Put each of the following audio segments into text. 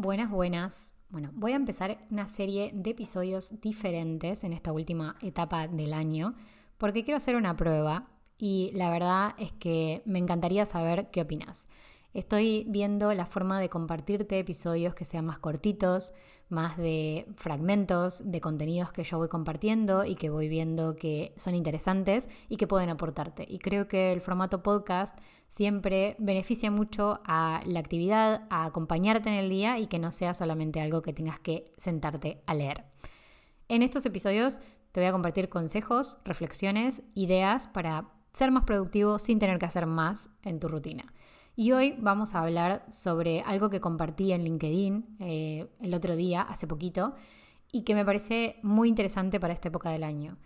Buenas, buenas. Bueno, voy a empezar una serie de episodios diferentes en esta última etapa del año porque quiero hacer una prueba y la verdad es que me encantaría saber qué opinas. Estoy viendo la forma de compartirte episodios que sean más cortitos, más de fragmentos de contenidos que yo voy compartiendo y que voy viendo que son interesantes y que pueden aportarte. Y creo que el formato podcast siempre beneficia mucho a la actividad, a acompañarte en el día y que no sea solamente algo que tengas que sentarte a leer. En estos episodios te voy a compartir consejos, reflexiones, ideas para ser más productivo sin tener que hacer más en tu rutina. Y hoy vamos a hablar sobre algo que compartí en LinkedIn eh, el otro día, hace poquito, y que me parece muy interesante para esta época del año.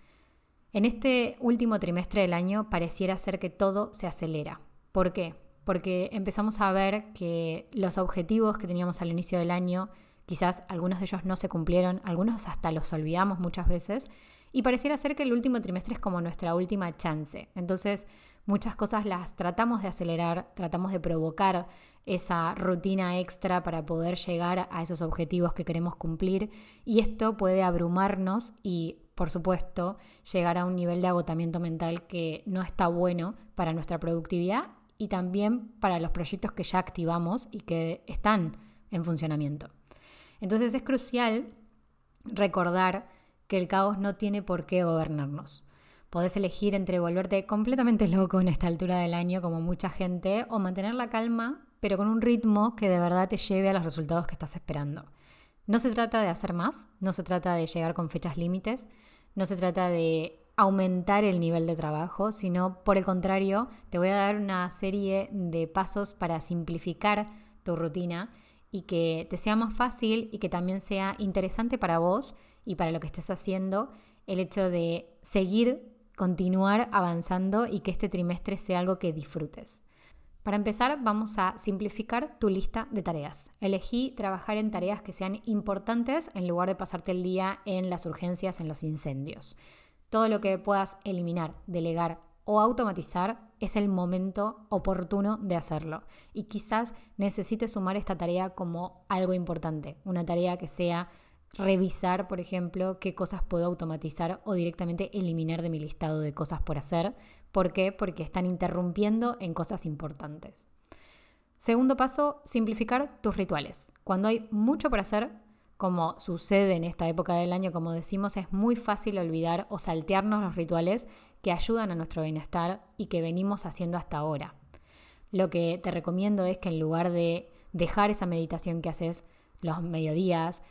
En este último trimestre del año pareciera ser que todo se acelera. ¿Por qué? Porque empezamos a ver que los objetivos que teníamos al inicio del año, quizás algunos de ellos no se cumplieron, algunos hasta los olvidamos muchas veces, y pareciera ser que el último trimestre es como nuestra última chance. Entonces, muchas cosas las tratamos de acelerar, tratamos de provocar esa rutina extra para poder llegar a esos objetivos que queremos cumplir y esto puede abrumarnos y por supuesto llegar a un nivel de agotamiento mental que no está bueno para nuestra productividad y también para los proyectos que ya activamos y que están en funcionamiento. Entonces es crucial recordar que el caos no tiene por qué gobernarnos. Podés elegir entre volverte completamente loco en esta altura del año, como mucha gente, o mantener la calma, pero con un ritmo que de verdad te lleve a los resultados que estás esperando. No se trata de hacer más, no se trata de llegar con fechas límites, no se trata de aumentar el nivel de trabajo, sino por el contrario, te voy a dar una serie de pasos para simplificar tu rutina y que te sea más fácil y que también sea interesante para vos y para lo que estés haciendo el hecho de seguir continuar avanzando y que este trimestre sea algo que disfrutes. Para empezar, vamos a simplificar tu lista de tareas. Elegí trabajar en tareas que sean importantes en lugar de pasarte el día en las urgencias, en los incendios. Todo lo que puedas eliminar, delegar o automatizar es el momento oportuno de hacerlo. Y quizás necesites sumar esta tarea como algo importante, una tarea que sea revisar, por ejemplo, qué cosas puedo automatizar o directamente eliminar de mi listado de cosas por hacer. ¿Por qué? Porque están interrumpiendo en cosas importantes. Segundo paso, simplificar tus rituales. Cuando hay mucho por hacer, como sucede en esta época del año, como decimos, es muy fácil olvidar o saltearnos los rituales que ayudan a nuestro bienestar y que venimos haciendo hasta ahora. Lo que te recomiendo es que en lugar de dejar esa meditación que haces los mediodías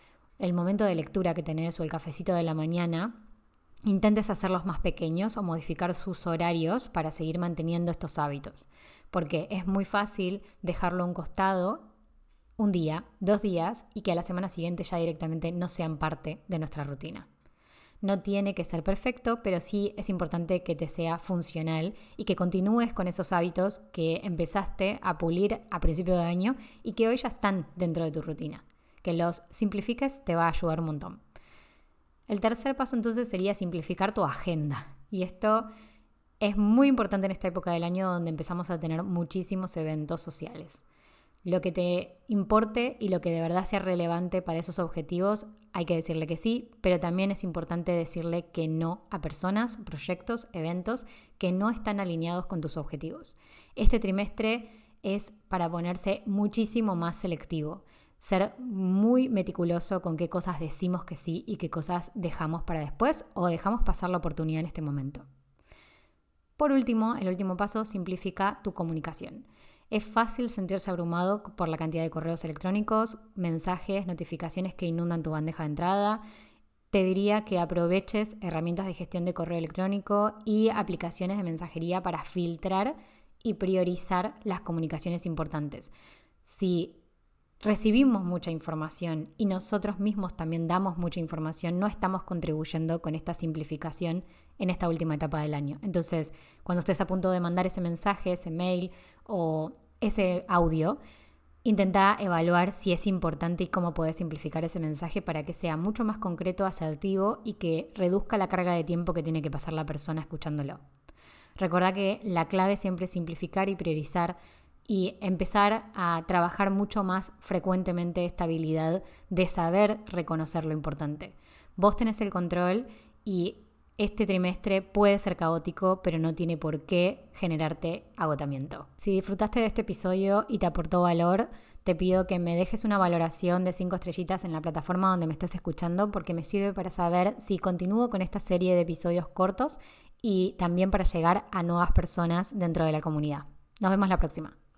el momento de lectura que tenés o el cafecito de la mañana, intentes hacerlos más pequeños o modificar sus horarios para seguir manteniendo estos hábitos. Porque es muy fácil dejarlo a un costado un día, dos días y que a la semana siguiente ya directamente no sean parte de nuestra rutina. No tiene que ser perfecto, pero sí es importante que te sea funcional y que continúes con esos hábitos que empezaste a pulir a principio de año y que hoy ya están dentro de tu rutina que los simplifiques te va a ayudar un montón. El tercer paso entonces sería simplificar tu agenda. Y esto es muy importante en esta época del año donde empezamos a tener muchísimos eventos sociales. Lo que te importe y lo que de verdad sea relevante para esos objetivos, hay que decirle que sí, pero también es importante decirle que no a personas, proyectos, eventos que no están alineados con tus objetivos. Este trimestre es para ponerse muchísimo más selectivo ser muy meticuloso con qué cosas decimos que sí y qué cosas dejamos para después o dejamos pasar la oportunidad en este momento. Por último, el último paso simplifica tu comunicación. Es fácil sentirse abrumado por la cantidad de correos electrónicos, mensajes, notificaciones que inundan tu bandeja de entrada. Te diría que aproveches herramientas de gestión de correo electrónico y aplicaciones de mensajería para filtrar y priorizar las comunicaciones importantes. Si recibimos mucha información y nosotros mismos también damos mucha información, no estamos contribuyendo con esta simplificación en esta última etapa del año. Entonces, cuando estés a punto de mandar ese mensaje, ese mail o ese audio, intenta evaluar si es importante y cómo puedes simplificar ese mensaje para que sea mucho más concreto, asertivo y que reduzca la carga de tiempo que tiene que pasar la persona escuchándolo. Recuerda que la clave siempre es simplificar y priorizar y empezar a trabajar mucho más frecuentemente esta habilidad de saber reconocer lo importante. Vos tenés el control y este trimestre puede ser caótico, pero no tiene por qué generarte agotamiento. Si disfrutaste de este episodio y te aportó valor, te pido que me dejes una valoración de 5 estrellitas en la plataforma donde me estés escuchando porque me sirve para saber si continúo con esta serie de episodios cortos y también para llegar a nuevas personas dentro de la comunidad. Nos vemos la próxima.